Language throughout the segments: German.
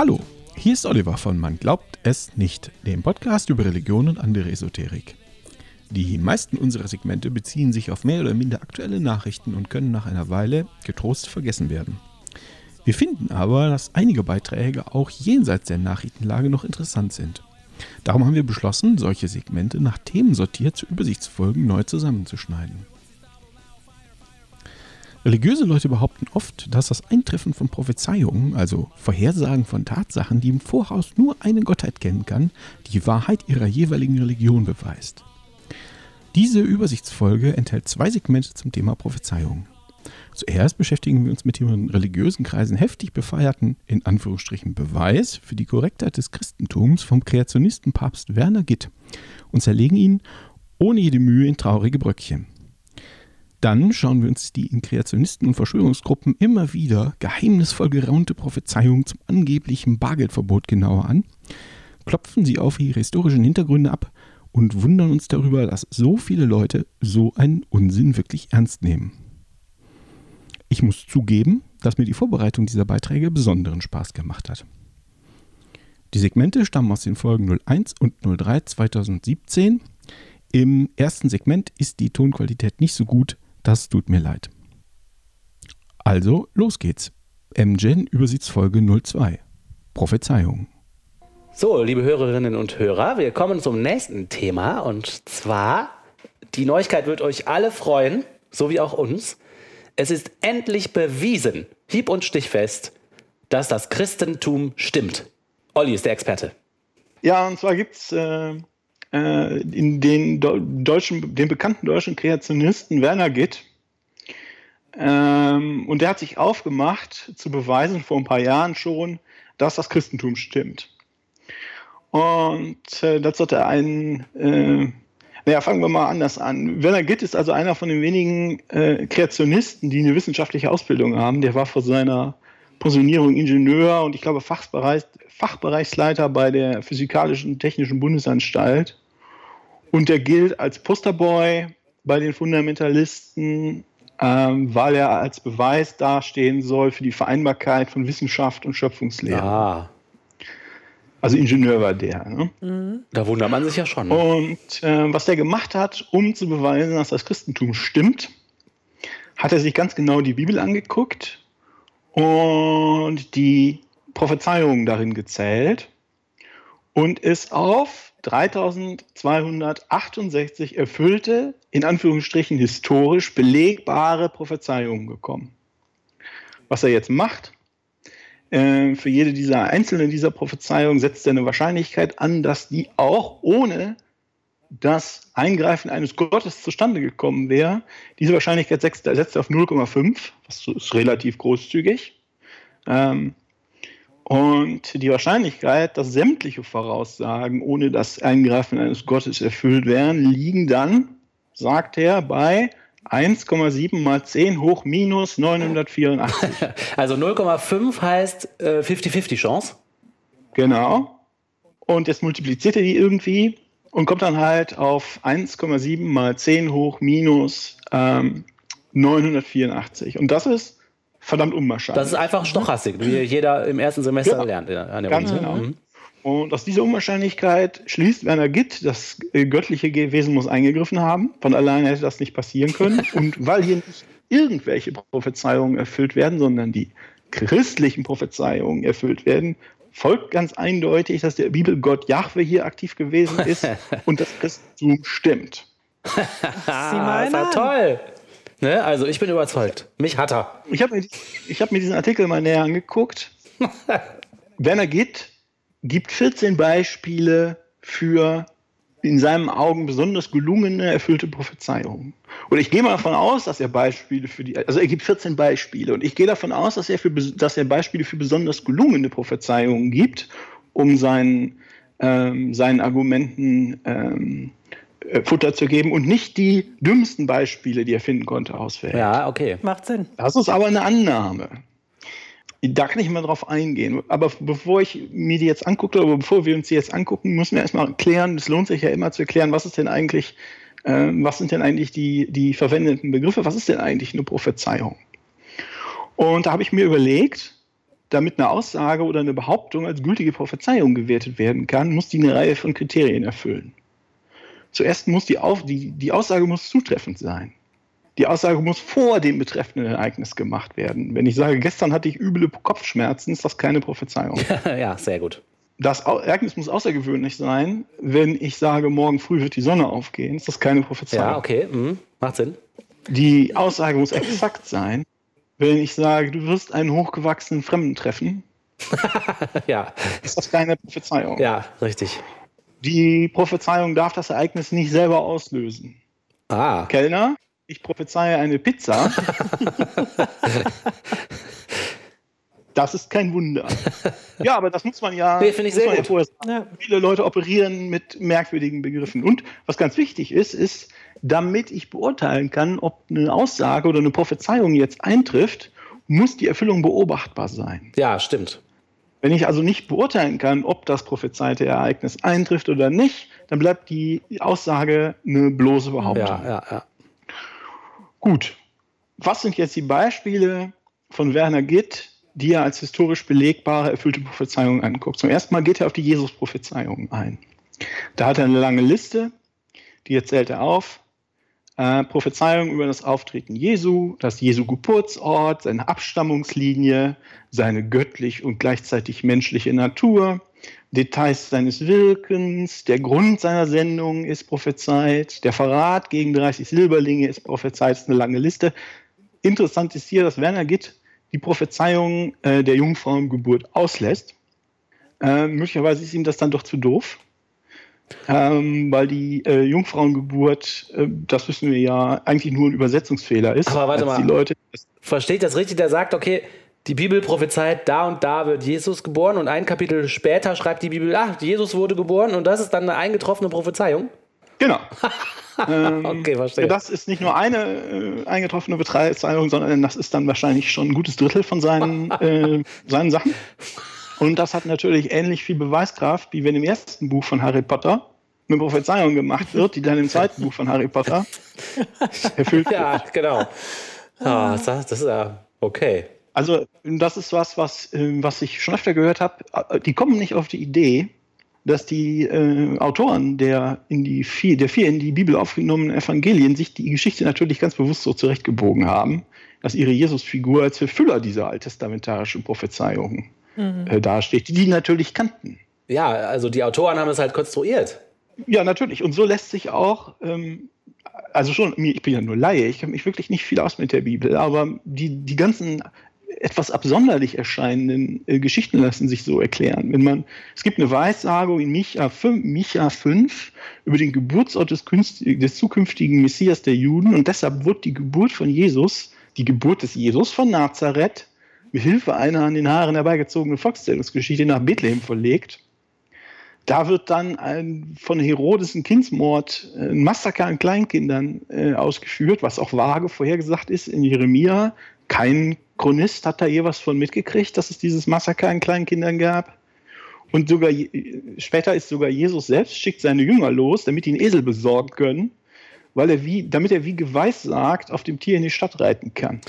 Hallo, hier ist Oliver von Man glaubt es nicht, dem Podcast über Religion und andere Esoterik. Die meisten unserer Segmente beziehen sich auf mehr oder minder aktuelle Nachrichten und können nach einer Weile getrost vergessen werden. Wir finden aber, dass einige Beiträge auch jenseits der Nachrichtenlage noch interessant sind. Darum haben wir beschlossen, solche Segmente nach Themen sortiert zu Übersichtsfolgen neu zusammenzuschneiden. Religiöse Leute behaupten oft, dass das Eintreffen von Prophezeiungen, also Vorhersagen von Tatsachen, die im Voraus nur eine Gottheit kennen kann, die Wahrheit ihrer jeweiligen Religion beweist. Diese Übersichtsfolge enthält zwei Segmente zum Thema Prophezeiung. Zuerst beschäftigen wir uns mit dem in religiösen Kreisen heftig befeierten, in Anführungsstrichen, Beweis für die Korrektheit des Christentums vom Kreationistenpapst Werner Gitt und zerlegen ihn ohne jede Mühe in traurige Bröckchen. Dann schauen wir uns die in Kreationisten und Verschwörungsgruppen immer wieder geheimnisvoll geraunte Prophezeiung zum angeblichen Bargeldverbot genauer an, klopfen sie auf ihre historischen Hintergründe ab und wundern uns darüber, dass so viele Leute so einen Unsinn wirklich ernst nehmen. Ich muss zugeben, dass mir die Vorbereitung dieser Beiträge besonderen Spaß gemacht hat. Die Segmente stammen aus den Folgen 01 und 03 2017. Im ersten Segment ist die Tonqualität nicht so gut, das tut mir leid. Also, los geht's. MGen Übersichtsfolge 02. Prophezeiung. So, liebe Hörerinnen und Hörer, wir kommen zum nächsten Thema und zwar, die Neuigkeit wird euch alle freuen, so wie auch uns. Es ist endlich bewiesen, hieb- und stichfest, dass das Christentum stimmt. Olli ist der Experte. Ja, und zwar gibt es äh, äh, in den deutschen, den bekannten deutschen Kreationisten Werner Gitt. Ähm, und der hat sich aufgemacht, zu beweisen, vor ein paar Jahren schon, dass das Christentum stimmt. Und äh, dazu hat er einen, äh, naja, fangen wir mal anders an. Werner Gitt ist also einer von den wenigen äh, Kreationisten, die eine wissenschaftliche Ausbildung haben. Der war vor seiner Pensionierung Ingenieur und ich glaube Fachbereich, Fachbereichsleiter bei der Physikalischen Technischen Bundesanstalt. Und der gilt als Posterboy bei den Fundamentalisten, ähm, weil er als Beweis dastehen soll für die Vereinbarkeit von Wissenschaft und Schöpfungslehre. Ah. Also Ingenieur war der. Ne? Mhm. Da wundert man sich ja schon. Und äh, was der gemacht hat, um zu beweisen, dass das Christentum stimmt, hat er sich ganz genau die Bibel angeguckt und die Prophezeiungen darin gezählt und ist auf 3268 erfüllte, in Anführungsstrichen historisch belegbare Prophezeiungen gekommen. Was er jetzt macht, äh, für jede dieser einzelnen dieser Prophezeiungen setzt er eine Wahrscheinlichkeit an, dass die auch ohne das Eingreifen eines Gottes zustande gekommen wäre. Diese Wahrscheinlichkeit setzt, er auf 0,5, was ist relativ großzügig. Ähm, und die Wahrscheinlichkeit, dass sämtliche Voraussagen ohne das Eingreifen eines Gottes erfüllt werden, liegen dann, sagt er, bei 1,7 mal 10 hoch minus 984. also 0,5 heißt 50-50 äh, Chance? Genau. Und jetzt multipliziert er die irgendwie und kommt dann halt auf 1,7 mal 10 hoch minus ähm, 984. Und das ist verdammt unwahrscheinlich. Das ist einfach Stochastik, wie jeder im ersten Semester genau. lernt. An der Ganz Uni. genau. Mhm. Und aus dieser Unwahrscheinlichkeit schließt Werner Gitt, das äh, göttliche Wesen muss eingegriffen haben. Von alleine hätte das nicht passieren können. Und weil hier nicht irgendwelche Prophezeiungen erfüllt werden, sondern die christlichen Prophezeiungen erfüllt werden, folgt ganz eindeutig, dass der Bibelgott Jahwe hier aktiv gewesen ist und das Christentum stimmt. Sie meinen? Das toll. Ne? Also ich bin überzeugt. Mich hat er. Ich habe mir, hab mir diesen Artikel mal näher angeguckt. Werner Gitt gibt 14 Beispiele für in seinen Augen besonders gelungene, erfüllte Prophezeiungen. Und ich gehe mal davon aus, dass er Beispiele für die, also er gibt 14 Beispiele und ich gehe davon aus, dass er, für, dass er Beispiele für besonders gelungene Prophezeiungen gibt, um seinen, ähm, seinen Argumenten ähm, äh, Futter zu geben und nicht die dümmsten Beispiele, die er finden konnte, auswählt. Ja, okay. Macht Sinn. Das ist aber eine Annahme. Da kann ich mal drauf eingehen. Aber bevor ich mir die jetzt angucke, oder bevor wir uns die jetzt angucken, müssen wir erstmal klären, es lohnt sich ja immer zu erklären, was ist denn eigentlich, äh, was sind denn eigentlich die, die verwendeten Begriffe, was ist denn eigentlich eine Prophezeiung? Und da habe ich mir überlegt, damit eine Aussage oder eine Behauptung als gültige Prophezeiung gewertet werden kann, muss die eine Reihe von Kriterien erfüllen. Zuerst muss die, Auf, die, die Aussage muss zutreffend sein. Die Aussage muss vor dem betreffenden Ereignis gemacht werden. Wenn ich sage, gestern hatte ich üble Kopfschmerzen, ist das keine Prophezeiung. ja, sehr gut. Das Ereignis muss außergewöhnlich sein. Wenn ich sage, morgen früh wird die Sonne aufgehen, ist das keine Prophezeiung. Ja, okay, mhm. macht Sinn. Die Aussage muss exakt sein. Wenn ich sage, du wirst einen hochgewachsenen Fremden treffen, ja. ist das keine Prophezeiung. Ja, richtig. Die Prophezeiung darf das Ereignis nicht selber auslösen. Ah. Kellner, ich prophezeie eine Pizza. das ist kein Wunder. Ja, aber das muss man ja, nee, ich sehr gut. Ja Viele Leute operieren mit merkwürdigen Begriffen. Und was ganz wichtig ist, ist, damit ich beurteilen kann, ob eine Aussage oder eine Prophezeiung jetzt eintrifft, muss die Erfüllung beobachtbar sein. Ja, stimmt. Wenn ich also nicht beurteilen kann, ob das prophezeite Ereignis eintrifft oder nicht, dann bleibt die Aussage eine bloße Behauptung. Ja, ja, ja. Gut. Was sind jetzt die Beispiele von Werner Gitt, die er als historisch belegbare, erfüllte Prophezeiungen anguckt? Zum ersten Mal geht er auf die Jesus-Prophezeiungen ein. Da hat er eine lange Liste, die zählt er auf äh, Prophezeiungen über das Auftreten Jesu, das Jesu Geburtsort, seine Abstammungslinie, seine göttlich und gleichzeitig menschliche Natur, Details seines Wirkens, der Grund seiner Sendung ist prophezeit, der Verrat gegen 30 Silberlinge ist prophezeit, ist eine lange Liste. Interessant ist hier, dass Werner Gitt die Prophezeiung äh, der Jungfrauengeburt auslässt. Äh, möglicherweise ist ihm das dann doch zu doof ähm, weil die äh, Jungfrauengeburt, äh, das wissen wir ja, eigentlich nur ein Übersetzungsfehler ist. Aber warte mal, die Leute verstehe ich das richtig? Der sagt, okay, die Bibel prophezeit, da und da wird Jesus geboren und ein Kapitel später schreibt die Bibel, ach, Jesus wurde geboren und das ist dann eine eingetroffene Prophezeiung? Genau. ähm, okay, verstehe. Das ist nicht nur eine äh, eingetroffene Prophezeiung, sondern das ist dann wahrscheinlich schon ein gutes Drittel von seinen, äh, seinen Sachen. Und das hat natürlich ähnlich viel Beweiskraft, wie wenn im ersten Buch von Harry Potter eine Prophezeiung gemacht wird, die dann im zweiten Buch von Harry Potter erfüllt wird. Ja, genau. Ah, das, ist ja okay. Also das ist was, was, ähm, was ich schon öfter gehört habe. Die kommen nicht auf die Idee, dass die äh, Autoren der, in die vier, der vier in die Bibel aufgenommenen Evangelien sich die Geschichte natürlich ganz bewusst so zurechtgebogen haben, dass ihre Jesusfigur als Verfüller dieser alttestamentarischen Prophezeiungen mhm. äh, dasteht, die die natürlich kannten. Ja, also die Autoren haben es halt konstruiert. Ja, natürlich. Und so lässt sich auch, ähm, also schon, ich bin ja nur Laie, ich kenne mich wirklich nicht viel aus mit der Bibel, aber die, die ganzen etwas absonderlich erscheinenden äh, Geschichten lassen sich so erklären. Wenn man, es gibt eine Weissagung in Micha 5, Micha 5 über den Geburtsort des, des zukünftigen Messias der Juden und deshalb wird die Geburt von Jesus, die Geburt des Jesus von Nazareth, mit Hilfe einer an den Haaren herbeigezogenen Volkszählungsgeschichte nach Bethlehem verlegt. Da wird dann ein von Herodes ein Kindsmord, äh, ein Massaker an Kleinkindern äh, ausgeführt, was auch vage vorhergesagt ist in Jeremia. Kein Chronist hat da je was von mitgekriegt, dass es dieses Massaker an Kleinkindern gab. Und sogar später ist sogar Jesus selbst, schickt seine Jünger los, damit ihn Esel besorgen können weil er wie, damit er wie geweissagt auf dem Tier in die Stadt reiten kann.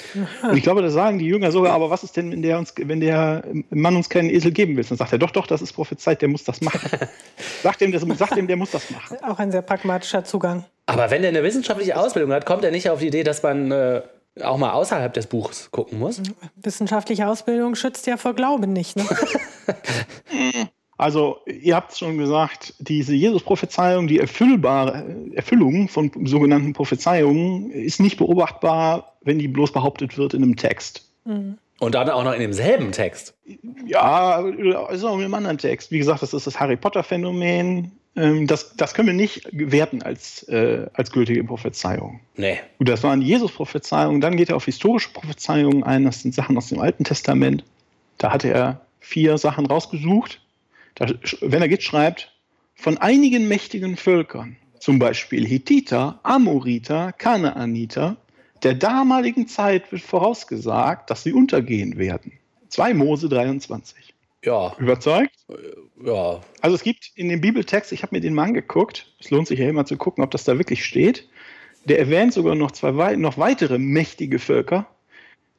Und ich glaube, da sagen die Jünger sogar, aber was ist denn, wenn der, uns, wenn der Mann uns keinen Esel geben will? Dann sagt er, doch, doch, das ist Prophezeit, der muss das machen. sagt, ihm, das, sagt ihm, der muss das machen. Auch ein sehr pragmatischer Zugang. Aber wenn er eine wissenschaftliche Ausbildung hat, kommt er nicht auf die Idee, dass man äh, auch mal außerhalb des Buchs gucken muss? Wissenschaftliche Ausbildung schützt ja vor Glauben nicht, ne? Also, ihr habt es schon gesagt, diese Jesus-Prophezeiung, die erfüllbare Erfüllung von sogenannten Prophezeiungen ist nicht beobachtbar, wenn die bloß behauptet wird in einem Text. Mhm. Und dann auch noch in demselben Text. Ja, also auch in einem anderen Text. Wie gesagt, das ist das Harry Potter-Phänomen. Ähm, das, das können wir nicht werten als, äh, als gültige Prophezeiung. Nee. Gut, das waren Jesus-Prophezeiungen. Dann geht er auf historische Prophezeiungen ein. Das sind Sachen aus dem Alten Testament. Da hatte er vier Sachen rausgesucht wenn er geht, schreibt, von einigen mächtigen Völkern, zum Beispiel Hittiter, Amoriter, Kanaaniter, der damaligen Zeit wird vorausgesagt, dass sie untergehen werden. 2 Mose 23. Ja. Überzeugt? Ja. Also es gibt in dem Bibeltext, ich habe mir den mal angeguckt, es lohnt sich ja immer zu gucken, ob das da wirklich steht, der erwähnt sogar noch zwei noch weitere mächtige Völker,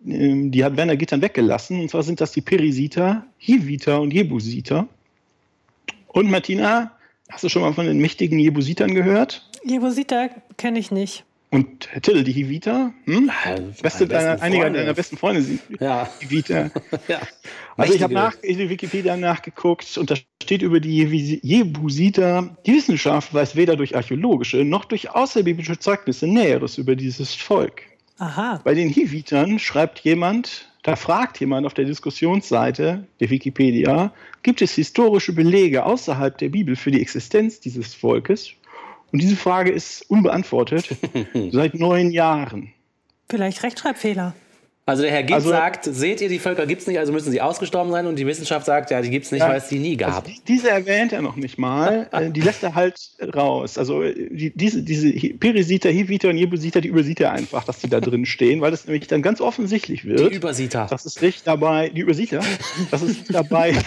ähm, die hat Werner Gittern weggelassen. Und zwar sind das die Perisiter, Hiviter und Jebusiter. Und Martina, hast du schon mal von den mächtigen Jebusitern gehört? Jebusiter kenne ich nicht. Und Till, die Hiviter, hm? Ja, Beste deiner, besten einige Freunde. deiner besten Freunde sind Ja. Hiviter. ja. Also ich habe nach in der Wikipedia nachgeguckt und da steht über die Jebusi- Jebusiter, die Wissenschaft weiß weder durch archäologische noch durch außerbiblische Zeugnisse Näheres über dieses Volk. Aha. Bei den Hivitern schreibt jemand, da fragt jemand auf der Diskussionsseite der Wikipedia, gibt es historische Belege außerhalb der Bibel für die Existenz dieses Volkes? Und diese Frage ist unbeantwortet seit neun Jahren. Vielleicht Rechtschreibfehler. Also der Herr Gibb Also- sagt, seht ihr, die Völker gibt es nicht, also müssen sie ausgestorben sein. Und die Wissenschaft sagt, ja, die gibt es nicht, Ja. weil es die nie gab. Also die- diese erwähnt er noch nicht mal. äh, die lässt er halt raus. Also äh, die, diese, diese Perisiter, Hiviter und Jebusiter, die übersieht er einfach, dass die da drin stehen, weil das nämlich dann ganz offensichtlich die wird. Übersieter. Das ist nicht dabei, die übersieht er, das ist nicht dabei.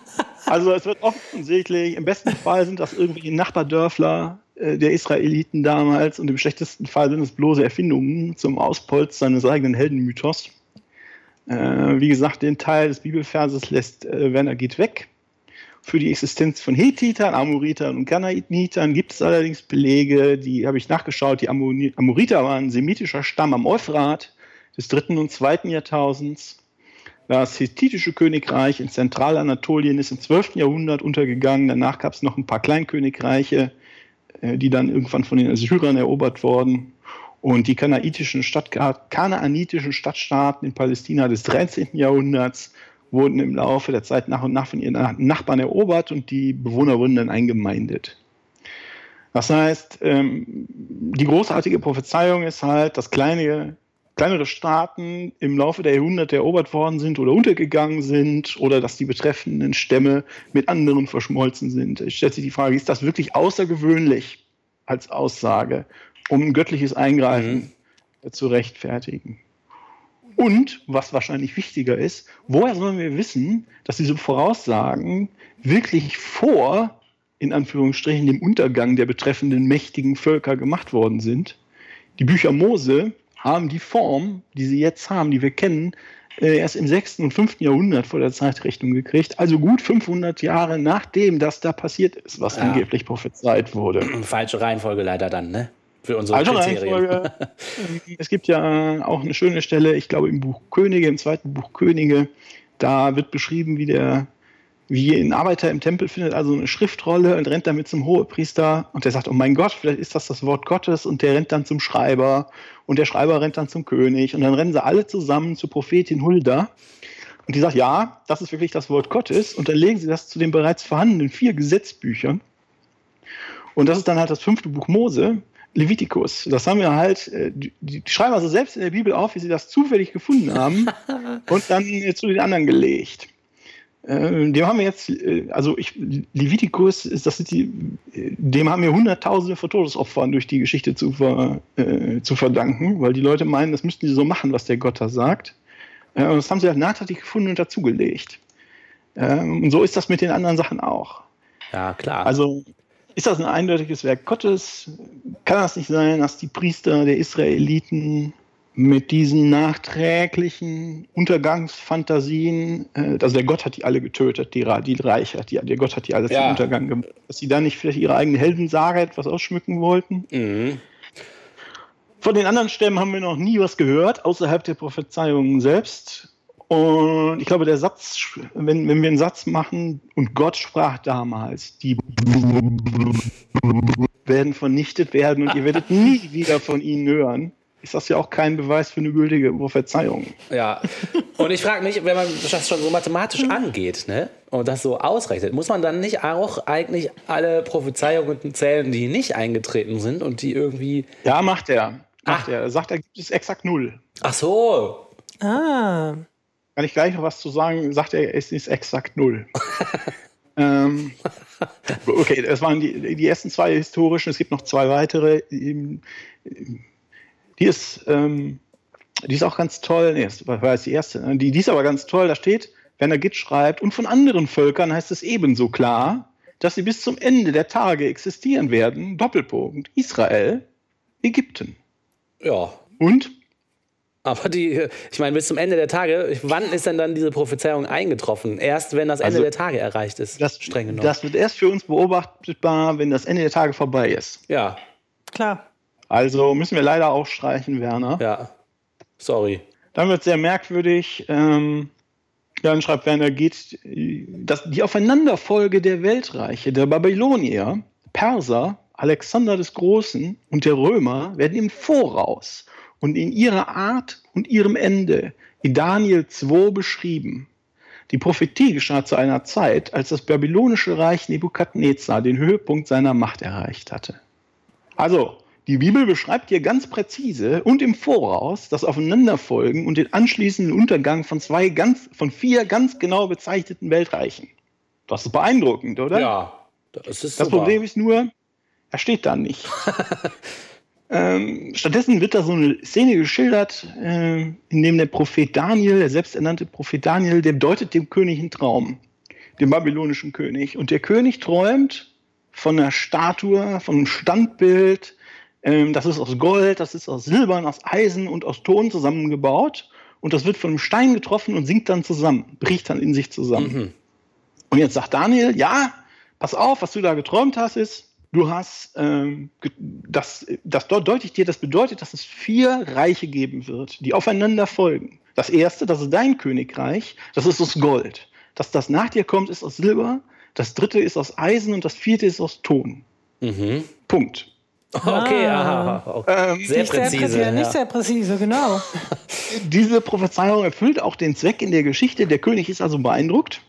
also es wird offensichtlich, im besten Fall sind das irgendwie Nachbardörfler äh, der Israeliten damals und im schlechtesten Fall sind es bloße Erfindungen zum Auspolstern seines eigenen Heldenmythos. Äh, wie gesagt, den Teil des Bibelverses lässt äh, Werner geht weg. Für die Existenz von Hethitern, Amoritern und Kanaanitern gibt es allerdings Belege, die habe ich nachgeschaut. Die Amoriter waren ein semitischer Stamm am Euphrat des dritten und zweiten Jahrtausends. Das hethitische Königreich in Zentralanatolien ist im 12. Jahrhundert untergegangen. Danach gab es noch ein paar Kleinkönigreiche, äh, die dann irgendwann von den Assyrern erobert wurden. Und die kanaanitischen, Stadt, kanaanitischen Stadtstaaten in Palästina des 13. Jahrhunderts wurden im Laufe der Zeit nach und nach von ihren Nachbarn erobert und die Bewohner wurden dann eingemeindet. Das heißt, ähm, die großartige Prophezeiung ist halt, dass kleine, kleinere Staaten im Laufe der Jahrhunderte erobert worden sind oder untergegangen sind oder dass die betreffenden Stämme mit anderen verschmolzen sind. Es stellt sich die Frage, ist das wirklich außergewöhnlich als Aussage, um ein göttliches Eingreifen zu rechtfertigen? Und, was wahrscheinlich wichtiger ist, woher sollen wir wissen, dass diese Voraussagen wirklich vor, in Anführungsstrichen, dem Untergang der betreffenden mächtigen Völker gemacht worden sind? Die Bücher Mose haben die Form, die sie jetzt haben, die wir kennen, äh, erst im 6. und 5. Jahrhundert vor der Zeitrechnung gekriegt. Also gut 500 Jahre nachdem das da passiert ist, was Ja. angeblich prophezeit wurde. Falsche Reihenfolge leider dann, ne? Für unsere Kriterien. Reihenfolge. es gibt ja auch eine schöne Stelle, ich glaube im Buch Könige, im zweiten Buch Könige, da wird beschrieben, wie der wie ein Arbeiter im Tempel findet also eine Schriftrolle und rennt damit zum Hohepriester und der sagt, oh mein Gott, vielleicht ist das das Wort Gottes und der rennt dann zum Schreiber und der Schreiber rennt dann zum König und dann rennen sie alle zusammen zur Prophetin Hulda und die sagt, ja, das ist wirklich das Wort Gottes und dann legen sie das zu den bereits vorhandenen vier Gesetzbüchern und das ist dann halt das fünfte Buch Mose, Levitikus. Das haben wir halt, äh, die, schreiben also selbst in der Bibel auf, wie sie das zufällig gefunden haben und dann zu den anderen gelegt. Äh, dem haben wir jetzt, äh, also ich, Levitikus, ist, das sind die, äh, dem haben wir Hunderttausende von Todesopfern durch die Geschichte zu, ver, äh, zu verdanken, weil die Leute meinen, das müssten die so machen, was der Gott da sagt. Äh, und das haben sie halt nachträglich gefunden und dazugelegt. Ähm, und so ist das mit den anderen Sachen auch. Ja, klar. Also ist das ein eindeutiges Werk Gottes? Kann das nicht sein, dass die Priester der Israeliten mit diesen nachträglichen Untergangsfantasien, äh, also der Gott hat die alle getötet, die, die Reiche, die, der Gott hat die alle zum Ja. Untergang gemacht, dass sie da nicht vielleicht ihre eigene Heldensage etwas ausschmücken wollten? mhm. Von den anderen Stämmen haben wir noch nie was gehört, außerhalb der Prophezeiungen selbst. Und ich glaube, der Satz, wenn, wenn wir einen Satz machen, und Gott sprach damals, die werden vernichtet werden und ihr werdet nie wieder von ihnen hören, ist das ja auch kein Beweis für eine gültige Prophezeiung. Ja. Und ich frage mich, wenn man das schon so mathematisch angeht, ne? Und das so ausrechnet, muss man dann nicht auch eigentlich alle Prophezeiungen zählen, die nicht eingetreten sind und die irgendwie. Ja, macht er. Macht Ah. er. Er sagt, er gibt es exakt null. Ach so. Ah, Kann ich gleich noch was zu sagen? Sagt er, es ist exakt null. ähm, okay, das waren die, die ersten zwei historischen. Es gibt noch zwei weitere. Die die ist, ähm, die ist auch ganz toll. Nee, das war jetzt die erste. Die, die ist aber ganz toll. Da steht, wenn er Git schreibt, und von anderen Völkern heißt es ebenso klar, dass sie bis zum Ende der Tage existieren werden. Doppelpunkt. Israel, Ägypten. Ja. Und Aber die, ich meine, bis zum Ende der Tage, wann ist denn dann diese Prophezeiung eingetroffen? Erst wenn das Ende Also, der Tage erreicht ist. das, streng genommen. das wird erst für uns beobachtbar, wenn das Ende der Tage vorbei ist. ja, Klar. Also müssen wir leider auch streichen, Werner. ja. Sorry. Dann wird sehr merkwürdig. Ähm, dann schreibt Werner, geht das, die Aufeinanderfolge der Weltreiche, der Babylonier, Perser, Alexander des Großen und der Römer werden im Voraus und in ihrer Art und ihrem Ende in Daniel 2 beschrieben. Die Prophetie geschah zu einer Zeit, als das babylonische Reich Nebukadnezar den Höhepunkt seiner Macht erreicht hatte. Also, die Bibel beschreibt hier ganz präzise und im Voraus das Aufeinanderfolgen und den anschließenden Untergang von zwei ganz, von vier ganz genau bezeichneten Weltreichen. Das ist beeindruckend, oder? Ja, das ist Das super. Problem ist nur, er steht da nicht. ähm, stattdessen wird da so eine Szene geschildert, äh, in dem der Prophet Daniel, der selbsternannte Prophet Daniel, der deutet dem König einen Traum, dem babylonischen König. Und der König träumt von einer Statue, von einem Standbild, ähm, das ist aus Gold, das ist aus Silbern, aus Eisen und aus Ton zusammengebaut. Und das wird von einem Stein getroffen und sinkt dann zusammen, bricht dann in sich zusammen. Mhm. Und jetzt sagt Daniel, ja, pass auf, was du da geträumt hast, ist, du hast, ähm, das, das dort deute ich dir, das bedeutet, dass es vier Reiche geben wird, die aufeinander folgen. Das erste, das ist dein Königreich, das ist aus Gold. Das, das nach dir kommt, ist aus Silber. Das dritte ist aus Eisen und das vierte ist aus Ton. Mhm. Punkt. Okay, Ah. aha. Okay. Ähm, Sehr nicht sehr präzise. präzise. ja. Nicht sehr präzise, genau. diese Prophezeiung erfüllt auch den Zweck in der Geschichte. Der König ist also beeindruckt.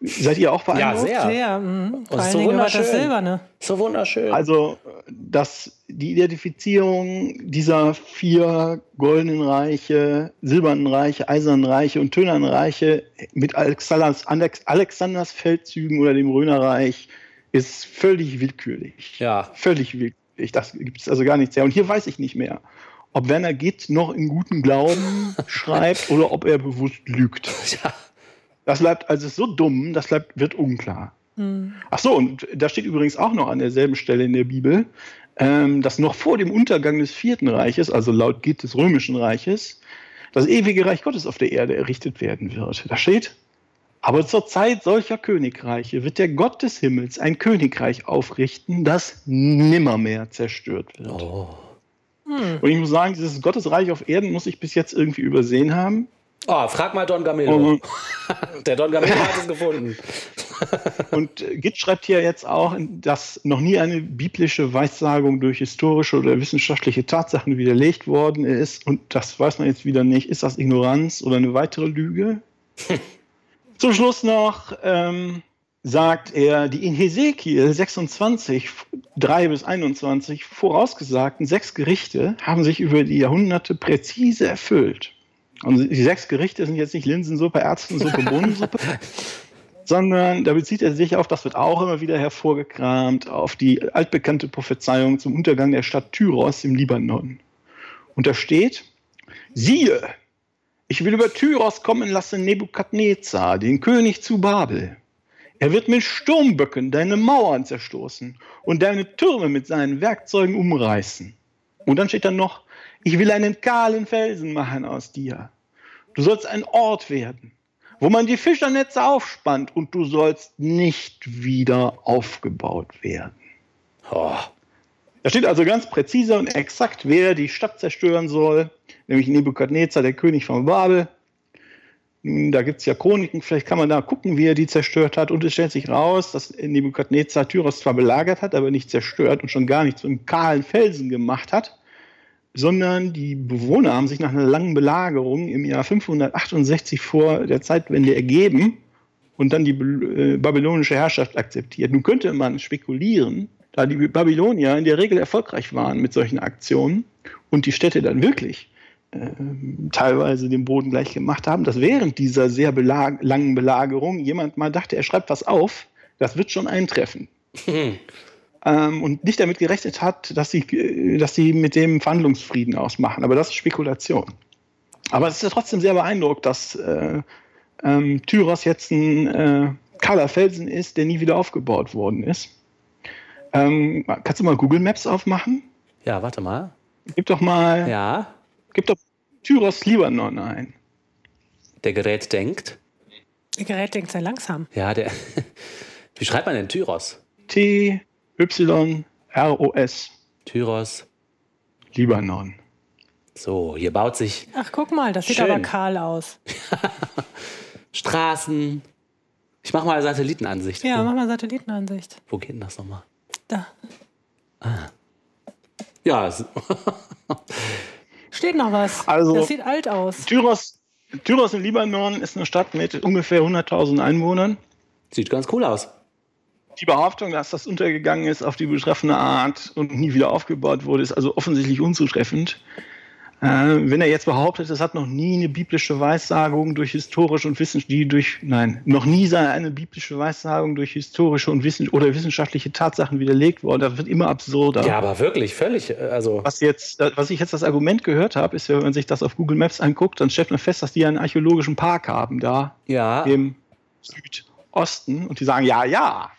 Seid ihr auch Ja, beeindruckt? sehr. Sehr. Mhm. Vor allen so Dingen über das wunderschön. Silberne. So wunderschön. Also, dass die Identifizierung dieser vier goldenen Reiche, silbernen Reiche, eisernen Reiche und tönernen Reiche mit Alexanders, Alex, Alexanders Feldzügen oder dem Rönerreich ist völlig willkürlich. ja. Völlig willkürlich. Das gibt es also gar nichts her. Und hier weiß ich nicht mehr, ob Werner Gitt noch in guten Glauben schreibt oder ob er bewusst lügt. ja. Das bleibt also so dumm, das bleibt, wird unklar. Ach so, und da steht übrigens auch noch an derselben Stelle in der Bibel, ähm, dass noch vor dem Untergang des Vierten Reiches, also laut Gitt des Römischen Reiches, das ewige Reich Gottes auf der Erde errichtet werden wird. Da steht, aber zur Zeit solcher Königreiche wird der Gott des Himmels ein Königreich aufrichten, das nimmermehr zerstört wird. Oh. Und ich muss sagen, dieses Gottesreich auf Erden muss ich bis jetzt irgendwie übersehen haben. Oh, frag mal Don Gamillo. Und, Der Don Gamillo hat es gefunden. Und äh, Gitt schreibt hier jetzt auch, dass noch nie eine biblische Weissagung durch historische oder wissenschaftliche Tatsachen widerlegt worden ist. Und das weiß man jetzt wieder nicht. Ist das Ignoranz oder eine weitere Lüge? Zum Schluss noch ähm, sagt er, die in Hesekiel 26, 3 bis 21 vorausgesagten sechs Gerichte haben sich über die Jahrhunderte präzise erfüllt. Und die sechs Gerichte sind jetzt nicht Linsensuppe, Erbsensuppe, Bohnensuppe, sondern da bezieht er sich auf, das wird auch immer wieder hervorgekramt, auf die altbekannte Prophezeiung zum Untergang der Stadt Tyros im Libanon. Und da steht, siehe, ich will über Tyros kommen lassen Nebukadnezar, den König zu Babel. Er wird mit Sturmböcken deine Mauern zerstoßen und deine Türme mit seinen Werkzeugen umreißen. Und dann steht dann noch, ich will einen kahlen Felsen machen aus dir. Du sollst ein Ort werden, wo man die Fischernetze aufspannt und du sollst nicht wieder aufgebaut werden. Oh. Da steht also ganz präzise und exakt, wer die Stadt zerstören soll, nämlich Nebukadnezar, der König von Babel. Hm, Da gibt es ja Chroniken, vielleicht kann man da gucken, wie er die zerstört hat. Und es stellt sich raus, dass Nebukadnezar Tyros zwar belagert hat, aber nicht zerstört und schon gar nicht zu einem kahlen Felsen gemacht hat, sondern die Bewohner haben sich nach einer langen Belagerung im Jahr 568 vor der Zeitwende ergeben und dann die äh, babylonische Herrschaft akzeptiert. Nun könnte man spekulieren, da die Babylonier in der Regel erfolgreich waren mit solchen Aktionen und die Städte dann wirklich teilweise den Boden gleich gemacht haben, dass während dieser sehr belag langen Belagerung jemand mal dachte, er schreibt was auf, das wird schon eintreffen. ähm, und nicht damit gerechnet hat, dass sie, äh, dass sie mit dem Verhandlungsfrieden ausmachen. Aber das ist Spekulation. Aber es ist ja trotzdem sehr beeindruckt, dass äh, ähm, Tyros jetzt ein äh, kahler Felsen ist, der nie wieder aufgebaut worden ist. Ähm, kannst du mal Google Maps aufmachen? Ja, warte mal. Gib doch mal, Ja, gib doch Tyros Libanon ein. der Gerät denkt. Ihr Gerät denkt sehr langsam. Ja, der. Wie schreibt man denn Tyros? T, Y, R, O, S. Tyros. Libanon. So, hier baut sich Ach, guck mal, das sieht Schön. aber kahl aus. Straßen. Ich mach mal Satellitenansicht. Ja, mach mal Satellitenansicht. wo geht denn das nochmal? Da. Ja, es- Steht noch was. Also- das sieht alt aus. Tyros, Tyros in Libanon ist eine Stadt mit ungefähr 100.000 Einwohnern. sieht ganz cool aus. Die Behauptung, dass das untergegangen ist auf die betreffende Art und nie wieder aufgebaut wurde, ist also offensichtlich unzutreffend. Äh, wenn er jetzt behauptet, es hat noch nie eine biblische Weissagung durch historische und wissenschaftliche, die durch, nein, noch nie sei eine biblische Weissagung durch historische und wissen oder wissenschaftliche Tatsachen widerlegt worden, das wird immer absurder. Ja, aber wirklich, völlig. äh, Also, Was, jetzt, was ich jetzt das Argument gehört habe, ist, wenn man sich das auf Google Maps anguckt, dann stellt man fest, dass die einen archäologischen Park haben, da ja. im Südosten. Und die sagen, ja, ja,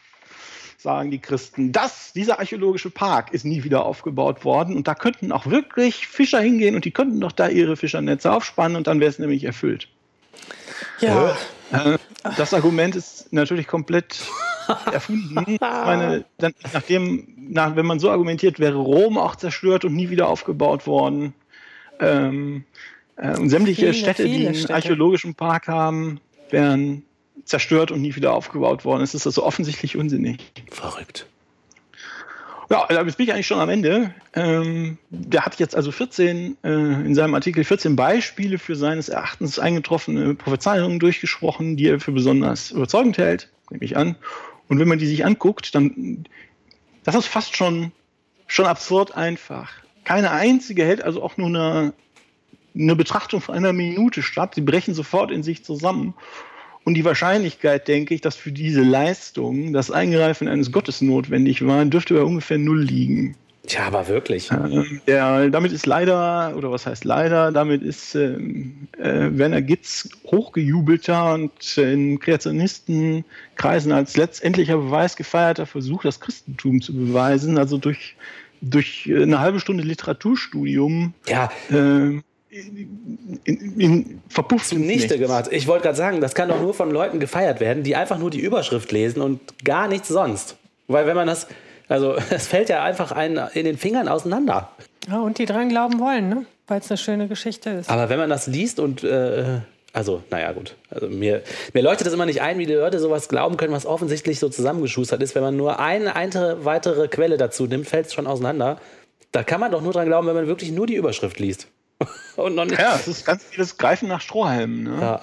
sagen die Christen, das, dieser archäologische Park ist nie wieder aufgebaut worden. Und da könnten auch wirklich Fischer hingehen und die könnten doch da ihre Fischernetze aufspannen und dann wäre es nämlich erfüllt. Ja. Äh, Das Argument ist natürlich komplett erfunden. Ich meine, dann, nachdem, nach, wenn man so argumentiert, wäre Rom auch zerstört und nie wieder aufgebaut worden. Ähm, äh, und sämtliche Viele, Städte, die viele einen Städte. archäologischen Park haben, wären zerstört und nie wieder aufgebaut worden. Es ist also offensichtlich unsinnig. Verrückt. Ja, jetzt bin ich eigentlich schon am Ende. Ähm, der hat jetzt also 14, äh, in seinem Artikel 14 Beispiele für seines Erachtens eingetroffene Prophezeiungen durchgesprochen, die er für besonders überzeugend hält, nehme ich an. Und wenn man die sich anguckt, dann, das ist fast schon, schon absurd einfach. Keine einzige hält also auch nur eine, eine Betrachtung von einer Minute statt. Sie brechen sofort in sich zusammen. Und die Wahrscheinlichkeit, denke ich, dass für diese Leistung das Eingreifen eines Gottes notwendig war, dürfte bei ungefähr null liegen. Tja, aber wirklich. Der, damit ist leider, oder was heißt leider, damit ist ähm, äh, Werner Gitz hochgejubelter und in Kreationistenkreisen als letztendlicher Beweis gefeierter Versuch, das Christentum zu beweisen, also durch, durch äh, eine halbe Stunde Literaturstudium Ja, äh, in, in, in, verpufft zunichte Nichts. gemacht. Ich wollte gerade sagen, das kann doch nur von Leuten gefeiert werden, die einfach nur die Überschrift lesen und gar nichts sonst. Weil wenn man das, also es fällt ja einfach einen in den Fingern auseinander. Ja, und die dran glauben wollen, ne? Weil es eine schöne Geschichte ist. Aber wenn man das liest und, äh, also, naja, gut. Also mir, mir leuchtet das immer nicht ein, wie die Leute sowas glauben können, was offensichtlich so zusammengeschustert ist. Wenn man nur eine, eine weitere Quelle dazu nimmt, fällt es schon auseinander. Da kann man doch nur dran glauben, wenn man wirklich nur die Überschrift liest. und noch nicht. Ja, es ist ganz vieles Greifen nach Strohhalmen. Ne? Ja.